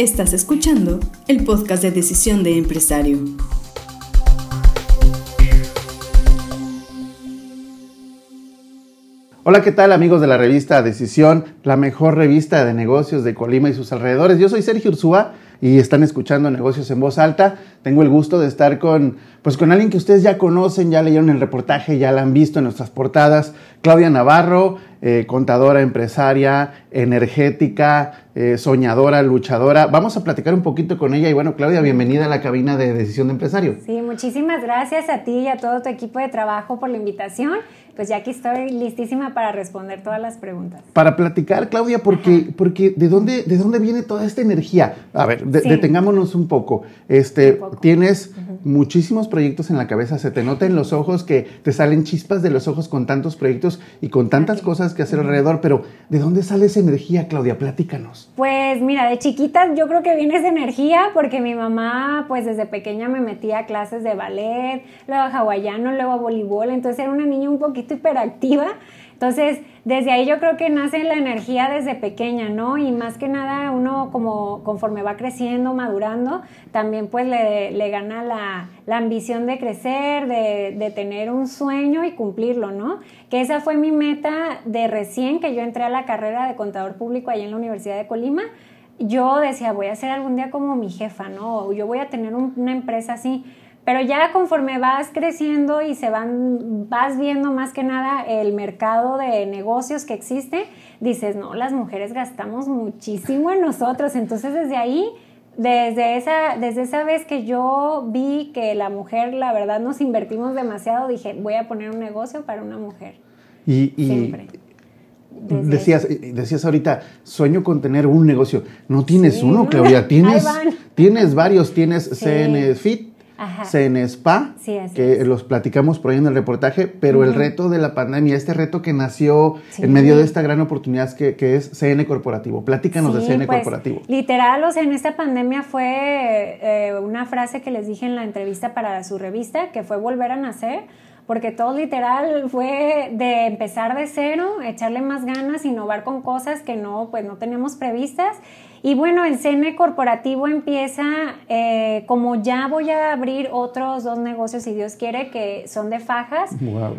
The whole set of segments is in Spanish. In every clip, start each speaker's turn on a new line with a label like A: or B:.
A: Estás escuchando el podcast de Decisión de Empresario.
B: Hola, ¿qué tal amigos de la revista Decisión, la mejor revista de negocios de Colima y sus alrededores? Yo soy Sergio Ursúa y están escuchando Negocios en Voz Alta. Tengo el gusto de estar con, pues, con alguien que ustedes ya conocen, ya leyeron el reportaje, ya la han visto en nuestras portadas, Claudia Navarro, eh, contadora, empresaria, energética, eh, soñadora, luchadora. Vamos a platicar un poquito con ella y bueno, Claudia, bienvenida a la cabina de Decisión de Empresario.
C: Sí, muchísimas gracias a ti y a todo tu equipo de trabajo por la invitación pues ya aquí estoy listísima para responder todas las preguntas.
B: Para platicar, Claudia, porque, porque ¿de, dónde, ¿de dónde viene toda esta energía? A ver, detengámonos un poco. Este, Tienes muchísimos proyectos en la cabeza, se te nota en los ojos que te salen chispas de los ojos con tantos proyectos y con tantas cosas que hacer alrededor, pero ¿de dónde sale esa energía, Claudia? Platícanos.
C: Pues mira, de chiquita yo creo que viene esa energía porque mi mamá, pues desde pequeña me metía a clases de ballet, luego a hawaiano, luego a voleibol, entonces era una niña un poquito hiperactiva. Entonces, desde ahí yo creo que nace la energía desde pequeña, ¿no? Y más que nada uno como conforme va creciendo, madurando, también pues le, gana la, ambición de crecer, de, de, tener un sueño y cumplirlo, ¿no? Que esa fue mi meta de recién que yo entré a la carrera de contador público ahí en la Universidad de Colima. Yo decía, voy a ser algún día como mi jefa, ¿no? Yo voy a tener una empresa así pero ya conforme vas creciendo y se van, vas viendo más que nada el mercado de negocios que existe, dices, no, las mujeres gastamos muchísimo en nosotros. Entonces desde ahí, desde esa, desde esa vez que yo vi que la mujer, la verdad, nos invertimos demasiado, dije, voy a poner un negocio para una mujer.
B: Y, Siempre. Decías, decías ahorita, sueño con tener un negocio. No tienes uno, Claudia, tienes, tienes varios, tienes CN Fit, CNSPA, que los platicamos por ahí en el reportaje, pero el reto de la pandemia, este reto que nació en medio de esta gran oportunidad que, que es CN Corporativo. Platícanos de CN pues, Corporativo.
C: Literal, o sea, en esta pandemia fue eh, una frase que les dije en la entrevista para su revista, que fue volver a nacer porque todo literal fue de empezar de cero, echarle más ganas, innovar con cosas que no, pues no teníamos previstas. Y bueno, el CN corporativo empieza, eh, como ya voy a abrir otros dos negocios, si Dios quiere, que son de fajas,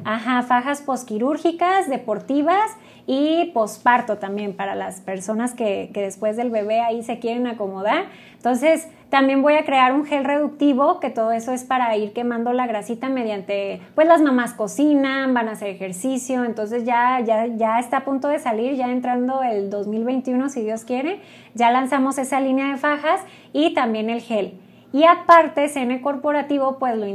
C: ajá, fajas posquirúrgicas, deportivas y posparto también para las personas que, que después del bebé ahí se quieren acomodar. Entonces, también voy a crear un gel reductivo, que todo eso es para ir quemando la grasita mediante, pues las mamás cocinan, van a hacer ejercicio, entonces ya, ya, ya está a punto de salir, ya entrando el 2021 si Dios quiere, ya lanzamos esa línea de fajas y también el gel. Y aparte, CN Corporativo, pues lo,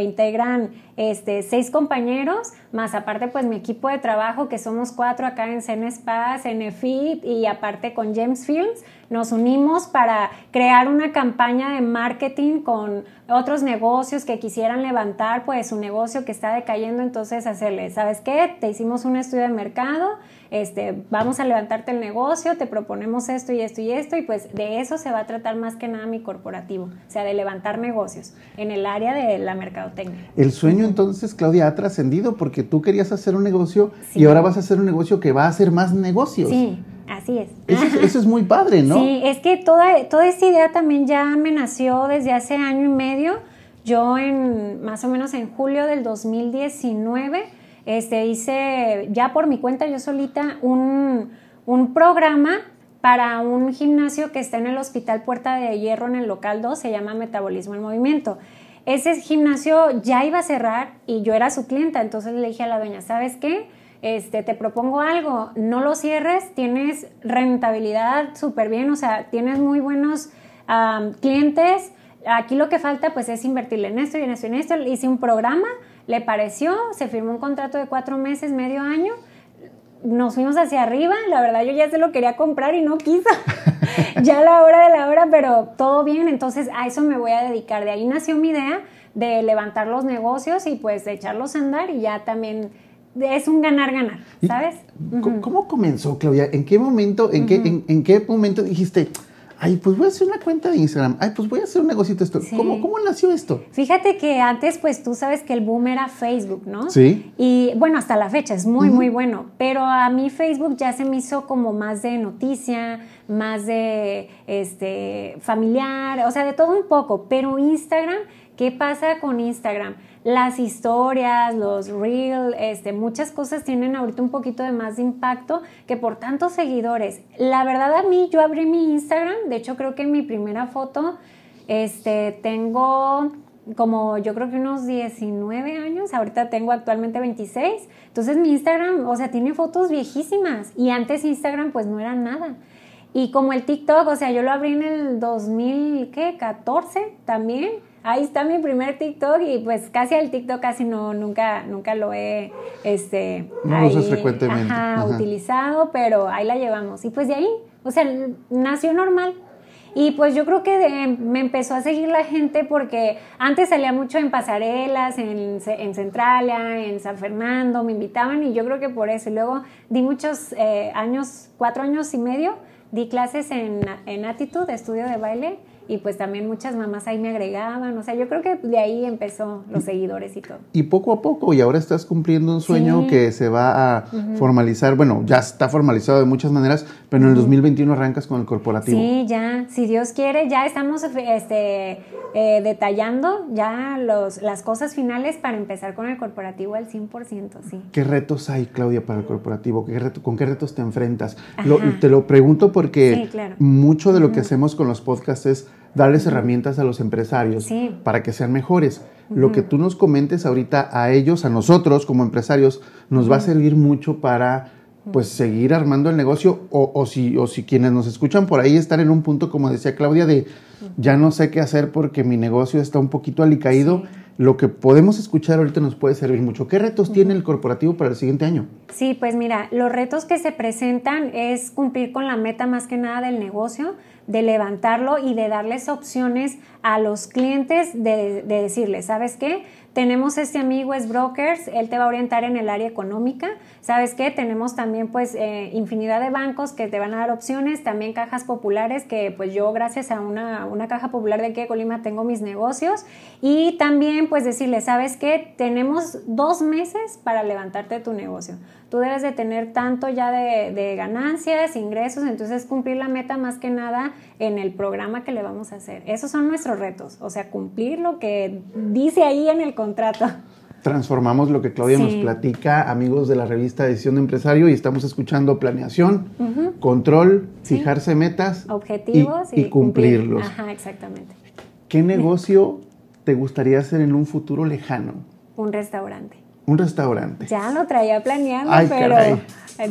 C: integran este, seis compañeros, más aparte, pues mi equipo de trabajo, que somos cuatro acá en CN Spa, CN Fit y aparte con James Films, nos unimos para crear una campaña de marketing con otros negocios que quisieran levantar, pues su negocio que está decayendo, entonces hacerle, ¿sabes qué? Te hicimos un estudio de mercado, este, vamos a levantarte el negocio, te proponemos esto y esto y esto, y pues de eso se va a tratar más que nada mi corporativo, o sea, de levantar negocios en el área de la mercadotecnia.
B: El sueño entonces, Claudia, ha trascendido porque tú querías hacer un negocio y ahora vas a hacer un negocio que va a hacer más negocios.
C: Sí. Así es.
B: Eso, es. muy padre, ¿no?
C: Sí, es que toda, toda esta idea también ya me nació desde hace año y medio. Yo en más o menos en julio del 2019 este, hice ya por mi cuenta yo solita un, programa para un gimnasio que está en el Hospital Puerta de Hierro en el local 2, se llama Metabolismo en Movimiento. Ese gimnasio ya iba a cerrar y yo era su clienta, entonces le dije a la dueña, ¿sabes qué? Este, te propongo algo, no lo cierres, tienes rentabilidad súper bien, o sea, tienes muy buenos clientes, aquí lo que falta pues es invertirle en esto y en esto y en esto, hice un programa le pareció, se firmó un contrato de cuatro meses, medio año, nos fuimos hacia arriba, la verdad yo ya se lo quería comprar y no quiso, ya a la hora de la hora, pero todo bien, entonces a eso me voy a dedicar. De ahí nació mi idea de levantar los negocios y pues de echarlos a andar y ya también es un ganar-ganar, ¿sabes?
B: ¿Cómo, comenzó, Claudia? ¿En qué momento, en, qué, en qué momento dijiste, ay, pues voy a hacer una cuenta de Instagram, ay, pues voy a hacer un negocito esto. ¿Cómo, ¿Cómo, nació esto?
C: Fíjate que antes, pues tú sabes que el boom era Facebook, ¿no?
B: Sí.
C: Y bueno, hasta la fecha es muy, muy bueno, pero a mí Facebook ya se me hizo como más de noticia, más de este familiar, o sea, de todo un poco, pero Instagram, ¿qué pasa con Instagram? Las historias, los reels, este, muchas cosas tienen ahorita un poquito de más impacto que por tantos seguidores. La verdad a mí, yo abrí mi Instagram, de hecho creo que en mi primera foto, este, tengo como yo creo que unos 19 años, ahorita tengo actualmente 26, entonces mi Instagram, o sea, tiene fotos viejísimas y antes Instagram pues no era nada. Y como el TikTok, o sea, yo lo abrí en el 2014 también. Ahí está mi primer TikTok y pues casi el TikTok casi no, nunca, nunca lo he, este,
B: no frecuentemente.
C: utilizado, pero ahí la llevamos. Y pues de ahí, o sea, nació normal. Y pues yo creo que me empezó a seguir la gente porque antes salía mucho en pasarelas, en, en, Centralia, en San Fernando, me invitaban y yo creo que por eso. Y luego di muchos eh, años, cuatro años y medio, di clases en, en Attitude, estudio de baile, y pues también muchas mamás ahí me agregaban, o sea, yo creo que de ahí empezó los seguidores y todo.
B: Y poco a poco, y ahora estás cumpliendo un sueño que se va a formalizar, bueno, ya está formalizado de muchas maneras, pero en el 2021 arrancas con el corporativo.
C: Sí, ya, si Dios quiere, ya estamos este, eh, detallando ya los, las cosas finales para empezar con el corporativo al 100%, sí.
B: ¿Qué retos hay, Claudia, para el corporativo? ¿Qué reto, ¿Con qué retos te enfrentas? te lo pregunto porque mucho de lo que hacemos con los podcasts es darles herramientas a los empresarios para que sean mejores. Lo que tú nos comentes ahorita a ellos, a nosotros como empresarios, nos va a servir mucho para pues seguir armando el negocio o, o, si, o si quienes nos escuchan por ahí están en un punto, como decía Claudia, de ya no sé qué hacer porque mi negocio está un poquito alicaído. Lo que podemos escuchar ahorita nos puede servir mucho. ¿Qué retos tiene el corporativo para el siguiente año?
C: Sí, pues mira, los retos que se presentan es cumplir con la meta más que nada del negocio, de levantarlo y de darles opciones a los clientes de, de decirles, ¿sabes qué? Tenemos este amigo, es Brokers, él te va a orientar en el área económica. ¿Sabes qué? Tenemos también pues eh, infinidad de bancos que te van a dar opciones, también cajas populares que pues yo gracias a una, una caja popular de aquí de Colima tengo mis negocios y también pues decirle, ¿sabes qué? Tenemos dos meses para levantarte tu negocio. Tú debes de tener tanto ya de, de ganancias, ingresos, entonces cumplir la meta más que nada en el programa que le vamos a hacer. Esos son nuestros retos, o sea, cumplir lo que dice ahí en el contrato.
B: Transformamos lo que Claudia nos platica, amigos de la revista Decisión de Empresario, y estamos escuchando planeación, control, fijarse metas,
C: objetivos
B: y, cumplirlos.
C: Ajá, exactamente.
B: ¿Qué negocio te gustaría hacer en un futuro lejano?
C: Un restaurante.
B: Un restaurante.
C: Ya lo traía planeando, pero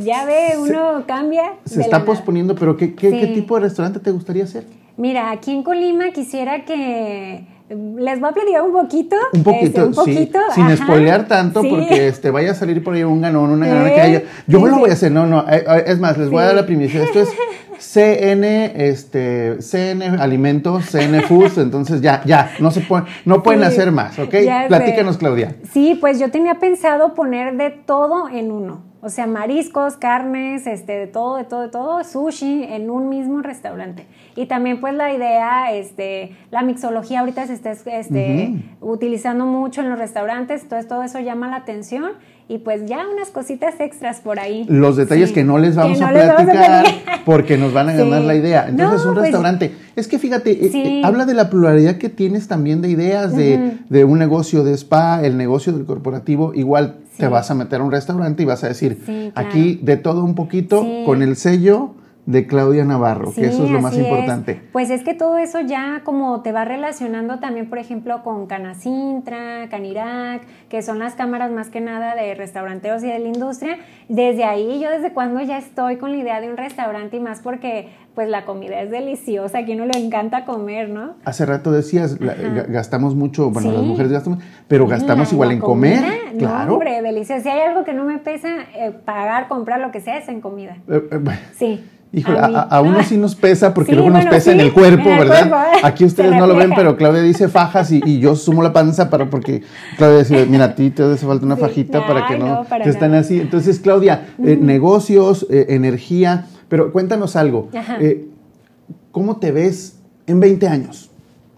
C: ya ve, uno cambia.
B: Se está posponiendo, pero ¿qué, qué, ¿qué tipo de restaurante te gustaría hacer?
C: Mira, aquí en Colima quisiera que les voy a platicar un poquito.
B: Un poquito, este, sí. Sin spoilear tanto, porque este, vaya a salir por ahí un ganón, una ganona que haya. Yo lo voy a hacer, no, no. Eh, eh, es más, les voy a dar la primicia. Esto es CN, este, CN Alimentos, CN Foods, entonces ya, ya, no se pueden, no pueden hacer más, ¿ok? Platícanos, Claudia.
C: Sí, pues yo tenía pensado poner de todo en uno. O sea, mariscos, carnes, este, de todo, de todo, de todo, sushi en un mismo restaurante. Y también pues la idea, este, la mixología ahorita se está este, utilizando mucho en los restaurantes, entonces todo eso llama la atención y pues ya unas cositas extras por ahí.
B: Los detalles que no les vamos, a, platicar porque nos van a ganar la idea. Entonces, un pues, restaurante. Es que fíjate, eh, eh, habla de la pluralidad que tienes también de ideas de, de, un negocio de spa, el negocio del corporativo. Igual te vas a meter a un restaurante y vas a decir, aquí de todo un poquito, con el sello de Claudia Navarro, que eso es lo más importante.
C: Pues es que todo eso ya como te va relacionando también, por ejemplo, con Canacintra, Canirac, que son las cámaras más que nada de restauranteros y de la industria. Desde ahí, yo desde cuando ya estoy con la idea de un restaurante y más porque pues la comida es deliciosa, aquí uno le encanta comer, ¿no?
B: Hace rato decías, gastamos mucho, bueno, las mujeres gastamos, pero gastamos igual en comer. Claro.
C: hombre, delicioso. Si hay algo que no me pesa, eh, pagar, comprar lo que sea, es en comida. Eh, eh, sí.
B: Híjole, a, uno sí nos pesa porque luego nos pesa en el cuerpo, ¿verdad? Aquí ustedes no lo ven, pero Claudia dice fajas y, yo sumo la panza para porque Claudia dice, mira, a ti te hace falta una fajita para que no, que estén así. Entonces, Claudia, eh, negocios, eh, energía, pero cuéntanos algo. Eh, ¿Cómo te ves en 20 años?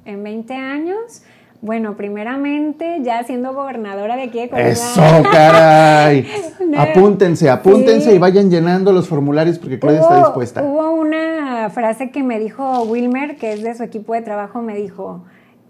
C: En 20 años, bueno, primeramente, ya siendo gobernadora de aquí de Colima.
B: ¡Eso, caray! apúntense, apúntense y vayan llenando los formularios porque Claudia está dispuesta.
C: Hubo una frase que me dijo Wilmer, que es de su equipo de trabajo, me dijo,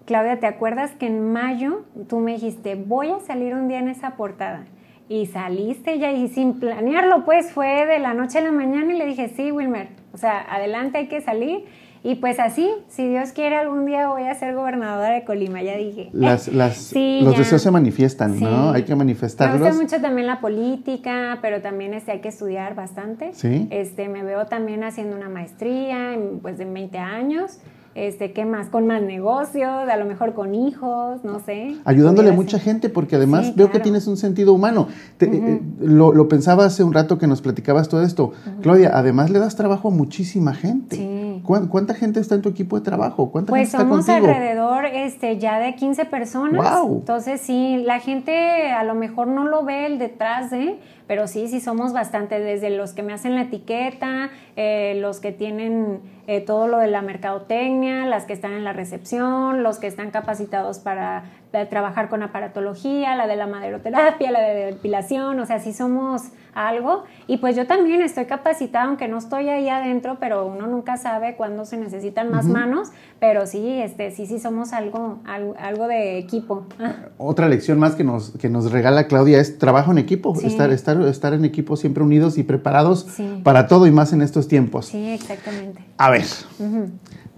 C: Claudia, ¿te acuerdas que en mayo tú me dijiste, voy a salir un día en esa portada? Y saliste ya y sin planearlo, pues fue de la noche a la mañana y le dije, sí, Wilmer, o sea, adelante hay que salir. Y pues así, si Dios quiere, algún día voy a ser gobernadora de Colima, ya dije.
B: Las, las, los deseos se manifiestan, ¿no? Hay que manifestarlos.
C: Me gusta mucho también la política, pero también este, hay que estudiar bastante.
B: Sí.
C: Este, me veo también haciendo una maestría, en, pues de 20 años este, ¿qué más? Con más negocios, a lo mejor con hijos, no sé.
B: Ayudándole a mucha gente, porque además veo que tienes un sentido humano. Eh, lo, pensaba hace un rato que nos platicabas todo esto. Claudia, además le das trabajo a muchísima gente.
C: Sí.
B: ¿Cuánta, gente está en tu equipo de trabajo? ¿Cuánta
C: pues
B: gente
C: somos alrededor este, ya de 15 personas.
B: Wow.
C: Entonces, sí, la gente a lo mejor no lo ve el detrás de pero sí, sí somos bastante, desde los que me hacen la etiqueta, eh, los que tienen eh, todo lo de la mercadotecnia, las que están en la recepción, los que están capacitados para trabajar con aparatología, la de la maderoterapia, la de depilación, o sea, sí somos algo. Y pues yo también estoy capacitada, aunque no estoy ahí adentro, pero uno nunca sabe cuándo se necesitan más manos, pero sí, este, sí, sí somos algo, algo, de equipo.
B: Otra lección más que nos, que nos regala Claudia es trabajo en equipo, estar, estar, estar en equipo siempre unidos y preparados para todo y más en estos tiempos.
C: Sí, exactamente.
B: A ver.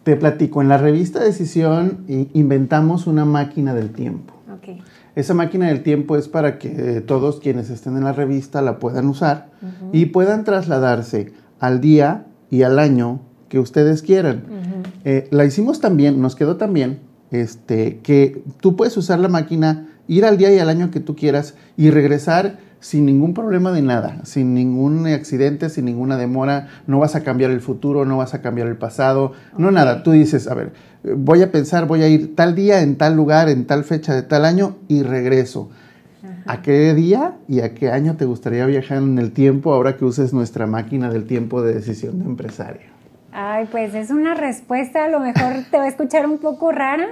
B: Te platico, en la revista Decisión inventamos una máquina del tiempo. Esa máquina del tiempo es para que todos quienes estén en la revista la puedan usar y puedan trasladarse al día y al año que ustedes quieran. Eh, la hicimos también, nos quedó también, este, que tú puedes usar la máquina, ir al día y al año que tú quieras y regresar sin ningún problema de nada, sin ningún accidente, sin ninguna demora, no vas a cambiar el futuro, no vas a cambiar el pasado, no nada, tú dices, a ver, voy a pensar, voy a ir tal día, en tal lugar, en tal fecha de tal año y regreso. ¿A qué día y a qué año te gustaría viajar en el tiempo ahora que uses nuestra máquina del tiempo de decisión de empresario?
C: Ay, pues es una respuesta, a lo mejor te va a escuchar un poco rara,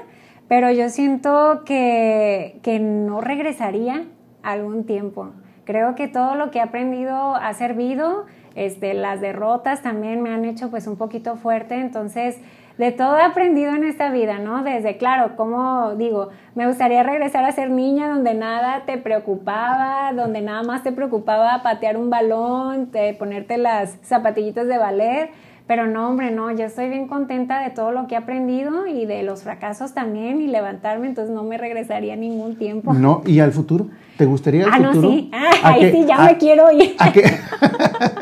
C: pero yo siento que, que no regresaría algún tiempo. Creo que todo lo que he aprendido ha servido, este, las derrotas también me han hecho pues un poquito fuerte, entonces de todo he aprendido en esta vida, ¿no? Desde, claro, como digo, me gustaría regresar a ser niña donde nada te preocupaba, donde nada más te preocupaba patear un balón, ponerte las zapatillitas de ballet pero no, hombre, no, yo estoy bien contenta de todo lo que he aprendido y de los fracasos también y levantarme, entonces no me regresaría ningún tiempo.
B: No, ¿y al futuro? ¿Te gustaría el
C: ah,
B: futuro?
C: no, sí. Ah, ahí sí, ya me quiero ir.
B: ¿A qué,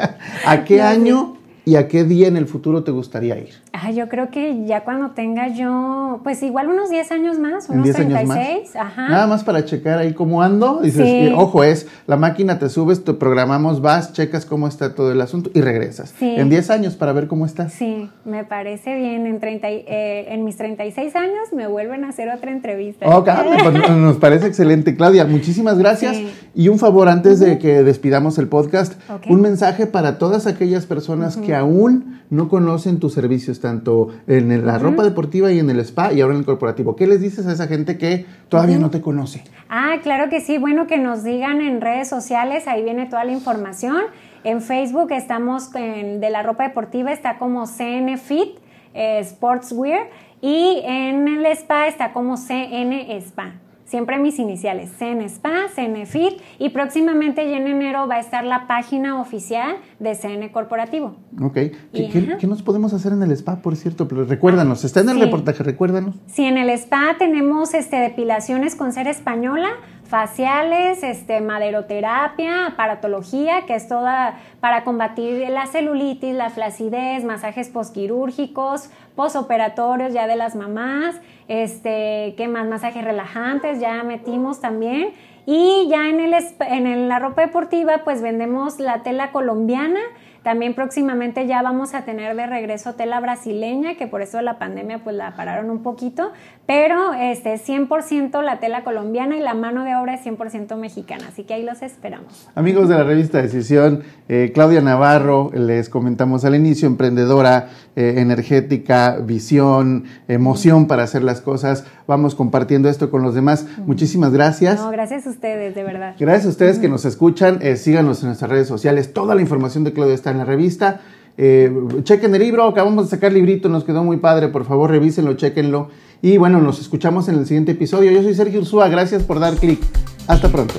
B: ¿a qué año ¿Y a qué día en el futuro te gustaría ir?
C: Ah, yo creo que ya cuando tenga yo, pues igual unos 10 años más, unos 36. Ajá.
B: Nada más para checar ahí cómo ando. Dices, eh, ojo, es la máquina, te subes, te programamos, vas, checas cómo está todo el asunto y regresas. En 10 años para ver cómo estás.
C: Sí, me parece bien. En, 30, eh, en mis 36 años me vuelven a hacer otra entrevista.
B: Ok, pues, nos parece excelente. Claudia, muchísimas gracias. Y un favor antes de que despidamos el podcast, un mensaje para todas aquellas personas que aún no conocen tus servicios, tanto en la ropa deportiva y en el spa y ahora en el corporativo. ¿Qué les dices a esa gente que todavía no te conoce?
C: Ah, claro que sí. Bueno, que nos digan en redes sociales, ahí viene toda la información. En Facebook estamos en, de la ropa deportiva, está como CN Fit eh, Sportswear y en el spa está como CN Spa siempre mis iniciales, CN Spa, CN Fit y próximamente ya en enero va a estar la página oficial de CN Corporativo.
B: Ok. ¿Qué, nos podemos hacer en el spa, por cierto? Pero recuérdanos, está en el reportaje, recuérdanos.
C: Sí, en el spa tenemos este, depilaciones con cera española, faciales, este, maderoterapia, aparatología, que es toda para combatir la celulitis, la flacidez, masajes posquirúrgicos, posoperatorios ya de las mamás, este, ¿qué más? Masajes relajantes, ya metimos también. Y ya en, el, en la ropa deportiva, pues vendemos la tela colombiana, también próximamente ya vamos a tener de regreso tela brasileña, que por eso la pandemia pues la pararon un poquito, pero este 100% la tela colombiana y la mano de obra es 100% mexicana, así que ahí los esperamos.
B: Amigos de la revista Decisión, eh, Claudia Navarro, les comentamos al inicio, emprendedora, eh, energética, visión, emoción para hacer las cosas. Vamos compartiendo esto con los demás. Muchísimas gracias.
C: No, gracias a ustedes, de verdad.
B: Gracias a ustedes que nos escuchan. Eh, síganos en nuestras redes sociales. Toda la información de Claudia está en la revista. Eh, chequen el libro, acabamos de sacar librito, nos quedó muy padre, por favor revísenlo, chequenlo. Y bueno, nos escuchamos en el siguiente episodio. Yo soy Sergio Ursúa, gracias por dar clic. Hasta pronto.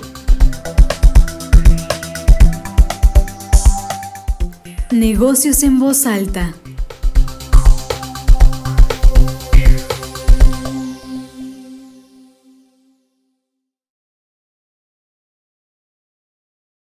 A: Negocios en voz alta.